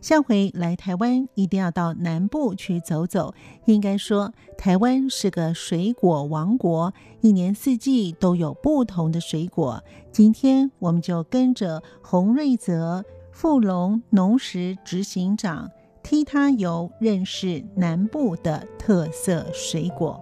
下回来台湾一定要到南部去走走。应该说，台湾是个水果王国，一年四季都有不同的水果。今天我们就跟着洪瑞泽富隆农食执行长，替他游认识南部的特色水果。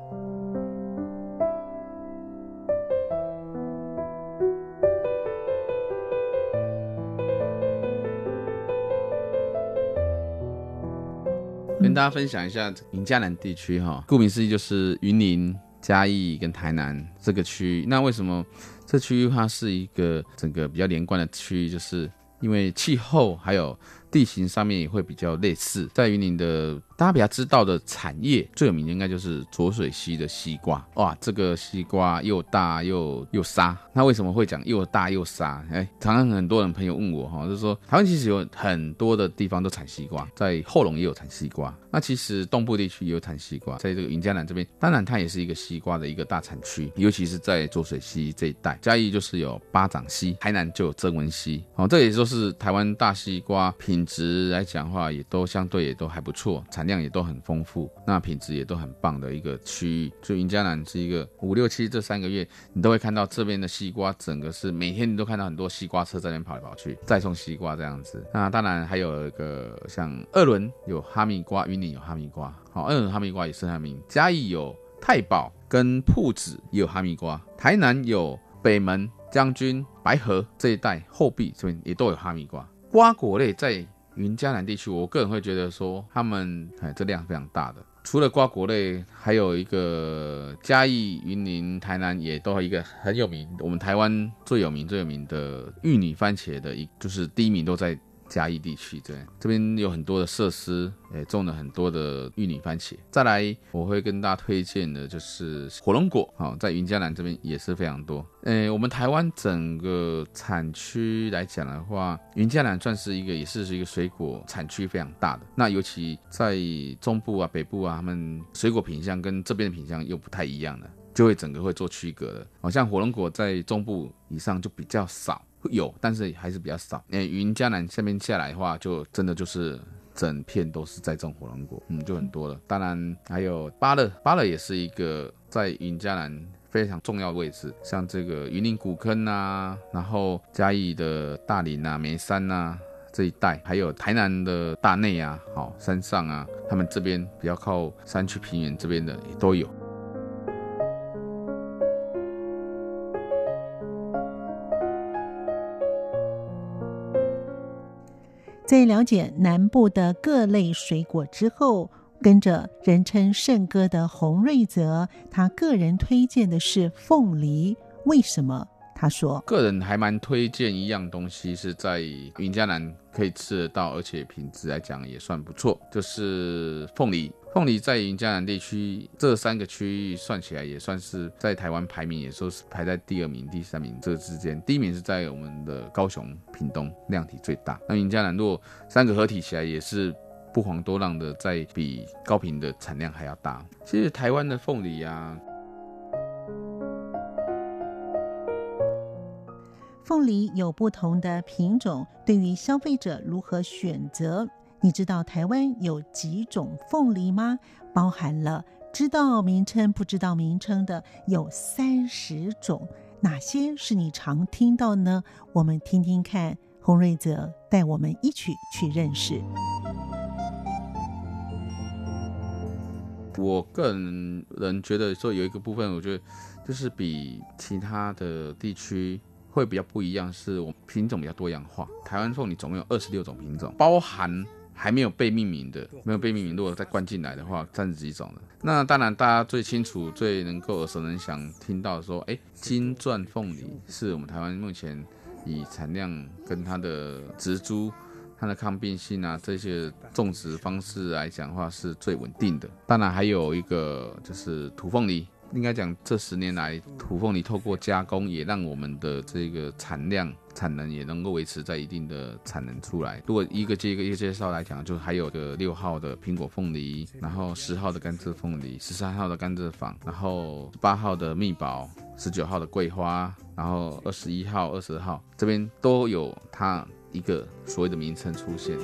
跟大家分享一下云嘉南地区哈，顾名思义就是云林、嘉义跟台南这个区域。那为什么这区域它是一个整个比较连贯的区域？就是因为气候还有地形上面也会比较类似。在云林的大家比较知道的产业最有名的应该就是浊水溪的西瓜哇，这个西瓜又大又又沙。那为什么会讲又大又沙？哎，常常很多人朋友问我哈，就是说台湾其实有很多的地方都产西瓜，在后龙也有产西瓜。那其实东部地区也有产西瓜，在这个云嘉南这边，当然它也是一个西瓜的一个大产区，尤其是在浊水溪这一带。嘉义就是有八掌溪，台南就有曾文溪。哦，这也就是台湾大西瓜品品质来讲话，也都相对也都还不错，产量也都很丰富，那品质也都很棒的一个区域。就云嘉南是一个五六七这三个月，你都会看到这边的西瓜，整个是每天你都看到很多西瓜车在那边跑来跑去，再送西瓜这样子。那当然还有一个像二仑有哈密瓜云。有哈密瓜，好，嗯，哈密瓜也是哈密。嘉义有太保跟朴子也有哈密瓜，台南有北门、将军、白河这一带后壁这边也都有哈密瓜。瓜果类在云嘉南地区，我个人会觉得说，他们哎，这量非常大的。除了瓜果类，还有一个嘉义、云林、台南也都有一个很有名，我们台湾最有名、最有名的玉米番茄的一，就是第一名都在。嘉义地区，对，这边有很多的设施，也种了很多的玉女番茄。再来，我会跟大家推荐的就是火龙果，好，在云嘉南这边也是非常多。诶，我们台湾整个产区来讲的话，云嘉南算是一个，也是是一个水果产区非常大的。那尤其在中部啊、北部啊，他们水果品相跟这边的品相又不太一样的，就会整个会做区隔的。好像火龙果在中部以上就比较少。有，但是还是比较少。那，云嘉南下面下来的话，就真的就是整片都是在种火龙果，嗯，就很多了。当然还有芭乐，芭乐也是一个在云嘉南非常重要的位置。像这个云林古坑啊，然后嘉义的大林啊、眉山啊这一带，还有台南的大内啊、好山上啊，他们这边比较靠山区平原这边的也都有。在了解南部的各类水果之后，跟着人称圣哥的洪瑞泽，他个人推荐的是凤梨。为什么？他说，个人还蛮推荐一样东西，是在云嘉南可以吃得到，而且品质来讲也算不错，就是凤梨。凤梨在云嘉南地区这三个区域算起来，也算是在台湾排名，也说是排在第二名、第三名这之间。第一名是在我们的高雄、屏东，量体最大。那云嘉南如果三个合体起来，也是不遑多让的，在比高屏的产量还要大。其实台湾的凤梨啊。凤梨有不同的品种，对于消费者如何选择？你知道台湾有几种凤梨吗？包含了知道名称、不知道名称的有三十种，哪些是你常听到呢？我们听听看，洪瑞泽带我们一起去认识。我个人人觉得说有一个部分，我觉得就是比其他的地区。会比较不一样，是我品种比较多样化。台湾凤梨总共有二十六种品种，包含还没有被命名的，没有被命名，如果再灌进来的话，三十几种了。那当然，大家最清楚、最能够耳熟能详听到说，哎，金钻凤梨是我们台湾目前以产量跟它的植株它的抗病性啊，这些种植方式来讲的话是最稳定的。当然还有一个就是土凤梨。应该讲，这十年来，土凤梨透过加工，也让我们的这个产量、产能也能够维持在一定的产能出来。如果一个接一个一个介绍来讲，就还有个六号的苹果凤梨，然后十号的甘蔗凤梨，十三号的甘蔗坊，然后八号的蜜宝，十九号的桂花，然后二十一号、二十号这边都有它一个所谓的名称出现。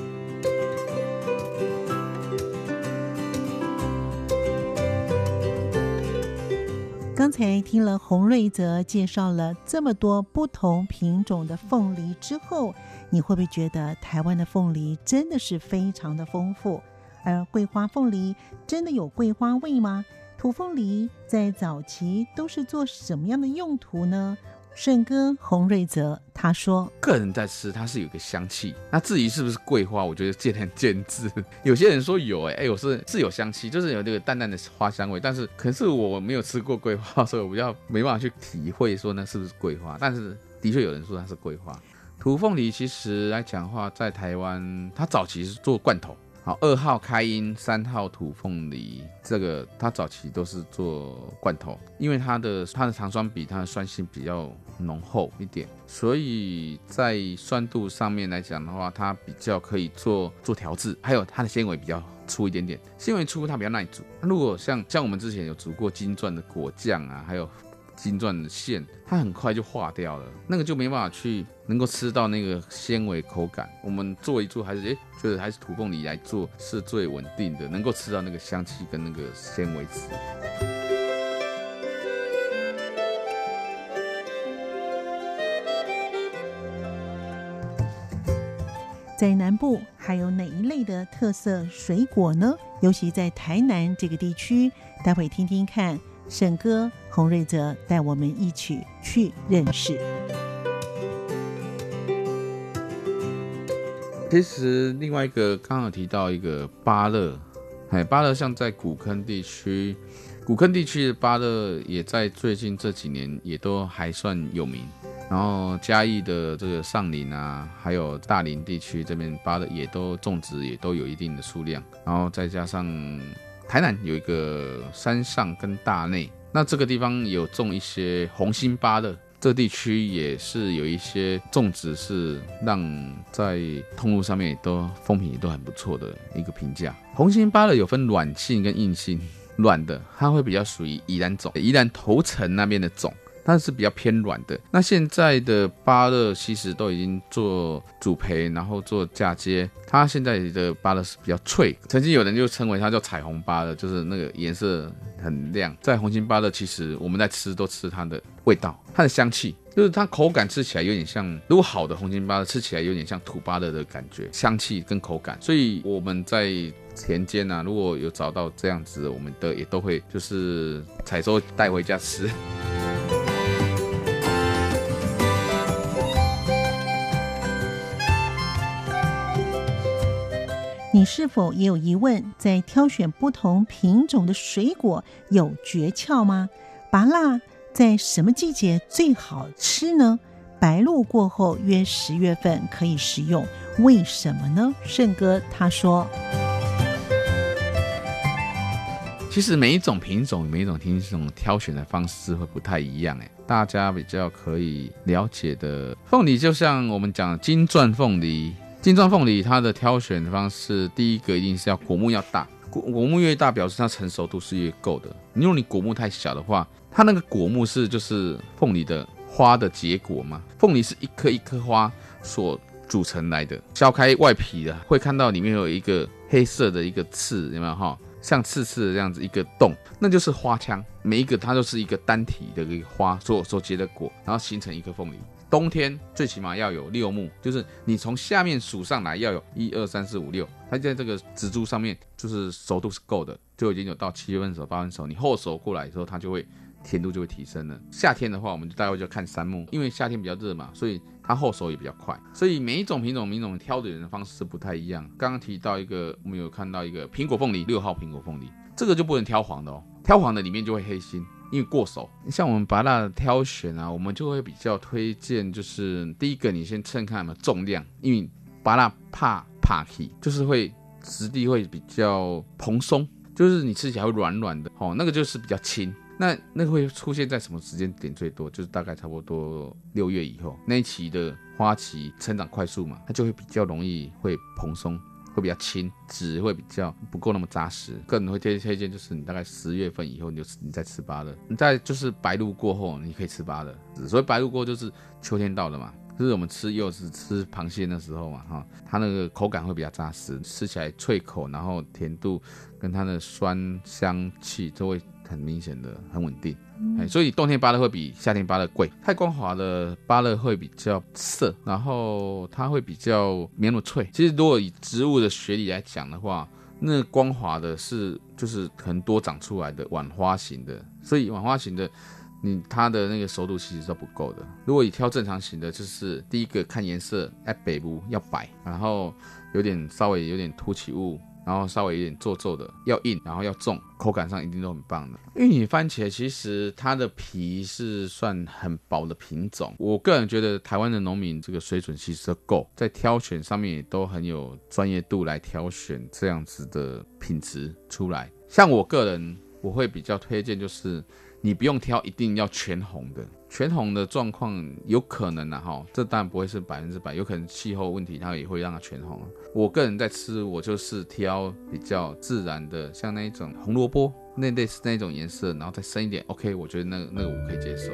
刚才听了洪瑞泽介绍了这么多不同品种的凤梨之后，你会不会觉得台湾的凤梨真的是非常的丰富？而桂花凤梨真的有桂花味吗？土凤梨在早期都是做什么样的用途呢？胜哥洪瑞泽他说：“个人在吃，它是有个香气。那至于是不是桂花，我觉得见仁见智。有些人说有、欸，哎哎，我是是有香气，就是有这个淡淡的花香味。但是可是我没有吃过桂花，所以我比较没办法去体会说那是不是桂花。但是的确有人说它是桂花。土凤梨其实来讲的话，在台湾它早期是做罐头。”好，二号开音，三号土凤梨，这个它早期都是做罐头，因为它的它的糖酸比它的酸性比较浓厚一点，所以在酸度上面来讲的话，它比较可以做做调制，还有它的纤维比较粗一点点，纤维粗它比较耐煮。如果像像我们之前有煮过金钻的果酱啊，还有。金钻的馅，它很快就化掉了，那个就没办法去能够吃到那个纤维口感。我们做一做还是诶，觉得还是土凤梨来做是最稳定的，能够吃到那个香气跟那个纤维质。在南部还有哪一类的特色水果呢？尤其在台南这个地区，待会听听看。沈哥洪瑞泽带我们一起去认识。其实另外一个刚好提到一个芭乐，哎，芭乐像在古坑地区，古坑地区的芭乐也在最近这几年也都还算有名。然后嘉义的这个上林啊，还有大林地区这边芭乐也都种植也都有一定的数量。然后再加上。台南有一个山上跟大内，那这个地方有种一些红心芭乐，这地区也是有一些种植，是让在通路上面也都风评也都很不错的一个评价。红心芭乐有分软性跟硬性，软的它会比较属于宜兰种，宜兰头城那边的种。但是比较偏软的。那现在的芭乐其实都已经做主培，然后做嫁接。它现在的芭乐是比较脆，曾经有人就称为它叫彩虹芭乐，就是那个颜色很亮。在红心芭乐，其实我们在吃都吃它的味道，它的香气，就是它口感吃起来有点像，如果好的红心芭乐吃起来有点像土芭乐的感觉，香气跟口感。所以我们在田间啊，如果有找到这样子，我们的也都会就是采收带回家吃。你是否也有疑问？在挑选不同品种的水果有诀窍吗？芭乐在什么季节最好吃呢？白露过后约十月份可以食用，为什么呢？胜哥他说：“其实每一种品种、每一种品种挑选的方式会不太一样。哎，大家比较可以了解的凤梨，就像我们讲金钻凤梨。”金钻凤梨，它的挑选方式，第一个一定是要果木要大，果果木越大，表示它成熟度是越够的。如果你果木太小的话，它那个果木是就是凤梨的花的结果嘛？凤梨是一颗一颗花所组成来的。削开外皮的，会看到里面有一个黑色的一个刺，有没有哈？像刺刺的这样子一个洞，那就是花腔。每一个它都是一个单体的一个花所所结的果，然后形成一颗凤梨。冬天最起码要有六目，就是你从下面数上来要有一二三四五六，它在这个植株上面就是熟度是够的，就已经有到七月份熟八分熟，你后熟过来的时候，它就会甜度就会提升了。夏天的话，我们就大概就看三目，因为夏天比较热嘛，所以它后熟也比较快。所以每一种品种、品种挑的人的方式是不太一样。刚刚提到一个，我们有看到一个苹果凤梨，六号苹果凤梨，这个就不能挑黄的哦，挑黄的里面就会黑心。因为过熟，像我们芭乐挑选啊，我们就会比较推荐，就是第一个，你先称看有没有重量，因为芭乐怕怕气，就是会质地会比较蓬松，就是你吃起来会软软的哦，那个就是比较轻。那那个会出现在什么时间点最多？就是大概差不多六月以后那一期的花期成长快速嘛，它就会比较容易会蓬松。会比较轻，籽会比较不够那么扎实。个人会推推荐，就是你大概十月份以后，你就你再吃芭乐，你再就是白露过后，你可以吃芭乐。所以白露过后就是秋天到了嘛，就是我们吃柚子、吃螃蟹的时候嘛，哈，它那个口感会比较扎实，吃起来脆口，然后甜度跟它的酸香气都会。很明显的很稳定，哎，所以冬天芭乐会比夏天芭乐贵。太光滑的芭乐会比较涩，然后它会比较没那么脆。其实如果以植物的学理来讲的话，那光滑的是就是很多长出来的晚花型的，所以晚花型的你它的那个熟度其实是不够的。如果你挑正常型的，就是第一个看颜色，哎，北部要白，然后有点稍微有点凸起物。然后稍微有点皱皱的，要硬，然后要重，口感上一定都很棒的。玉米番茄其实它的皮是算很薄的品种，我个人觉得台湾的农民这个水准其实够，在挑选上面也都很有专业度来挑选这样子的品质出来。像我个人，我会比较推荐就是。你不用挑，一定要全红的。全红的状况有可能啊，哈，这当然不会是百分之百，有可能气候问题它也会让它全红。我个人在吃，我就是挑比较自然的，像那一种红萝卜，那类似那种颜色，然后再深一点，OK，我觉得那个那个我可以接受。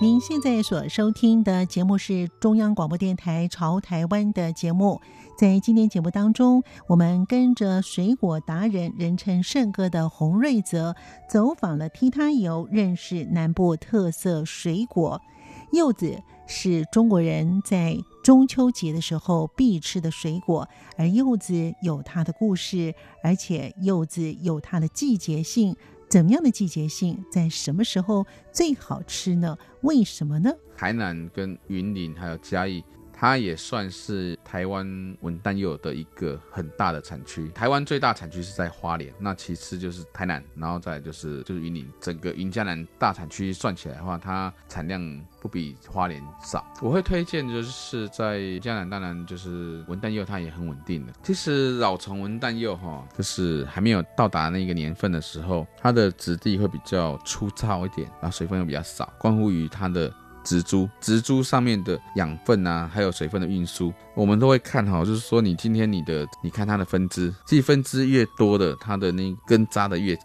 您现在所收听的节目是中央广播电台《潮台湾》的节目。在今天节目当中，我们跟着水果达人、人称圣哥的洪瑞泽，走访了梯他游，认识南部特色水果。柚子是中国人在中秋节的时候必吃的水果，而柚子有它的故事，而且柚子有它的季节性。怎么样的季节性？在什么时候最好吃呢？为什么呢？海南跟云林还有嘉义。它也算是台湾文旦柚的一个很大的产区。台湾最大产区是在花莲，那其次就是台南，然后再就是就是云林。整个云嘉南大产区算起来的话，它产量不比花莲少。我会推荐就是在嘉南，当然就是文旦柚，它也很稳定的。其实老欉文旦柚哈，就是还没有到达那个年份的时候，它的质地会比较粗糙一点，然后水分又比较少，关乎于它的。植株，植株上面的养分啊，还有水分的运输，我们都会看哈。就是说，你今天你的，你看它的分支，其实分支越多的，它的那根扎的越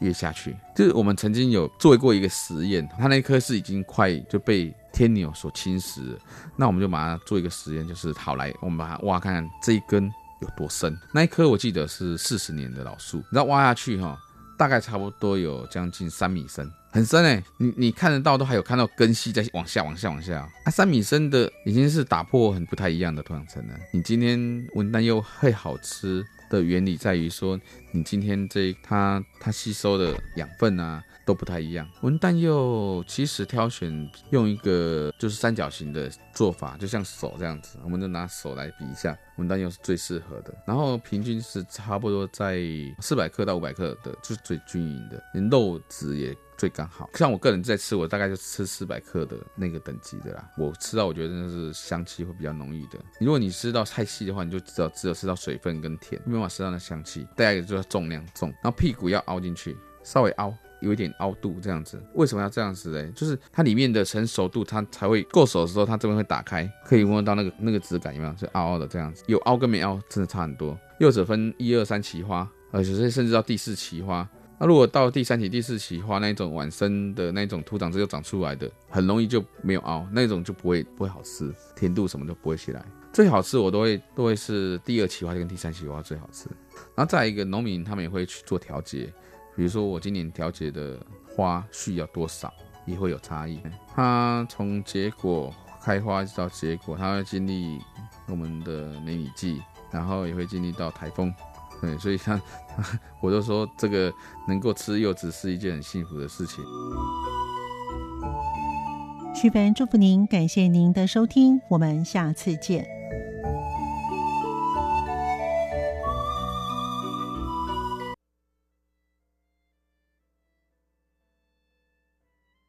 越下去。就是我们曾经有做过一个实验，它那棵是已经快就被天牛所侵蚀了，那我们就把它做一个实验，就是好来，我们把它挖看看这一根有多深。那一棵我记得是四十年的老树，你知道挖下去哈，大概差不多有将近三米深。很深哎，你你看得到，都还有看到根系在往下、往下、往下。啊，三米深的已经是打破很不太一样的土壤层了。你今天文旦柚会好吃的原理在于说，你今天这它它吸收的养分啊。都不太一样。文旦柚其实挑选用一个就是三角形的做法，就像手这样子，我们就拿手来比一下，文旦柚是最适合的。然后平均是差不多在四百克到五百克的，就是最均匀的，连肉质也最刚好。像我个人在吃，我大概就吃四百克的那个等级的啦。我吃到我觉得真的是香气会比较浓郁的。如果你吃到太细的话，你就只有只有吃到水分跟甜，没办法吃到那香气。第二个就是重量重，然后屁股要凹进去，稍微凹。有一点凹度这样子，为什么要这样子嘞？就是它里面的成熟度，它才会够熟的时候，它这边会打开，可以摸到那个那个质感，有没有？是凹凹的这样子，有凹跟没凹真的差很多。柚子分一二三奇花，而且甚至到第四奇花。那如果到第三期、第四期花那种晚生的那种土长枝又长出来的，很容易就没有凹，那种就不会不会好吃，甜度什么都不会起来。最好吃我都会都会是第二期花跟第三期花最好吃。然后再一个农民他们也会去做调节。比如说我今年调节的花序要多少，也会有差异。它从结果开花一直到结果，它会经历我们的梅雨季，然后也会经历到台风。对，所以像我就说，这个能够吃柚子是一件很幸福的事情。徐凡祝福您，感谢您的收听，我们下次见。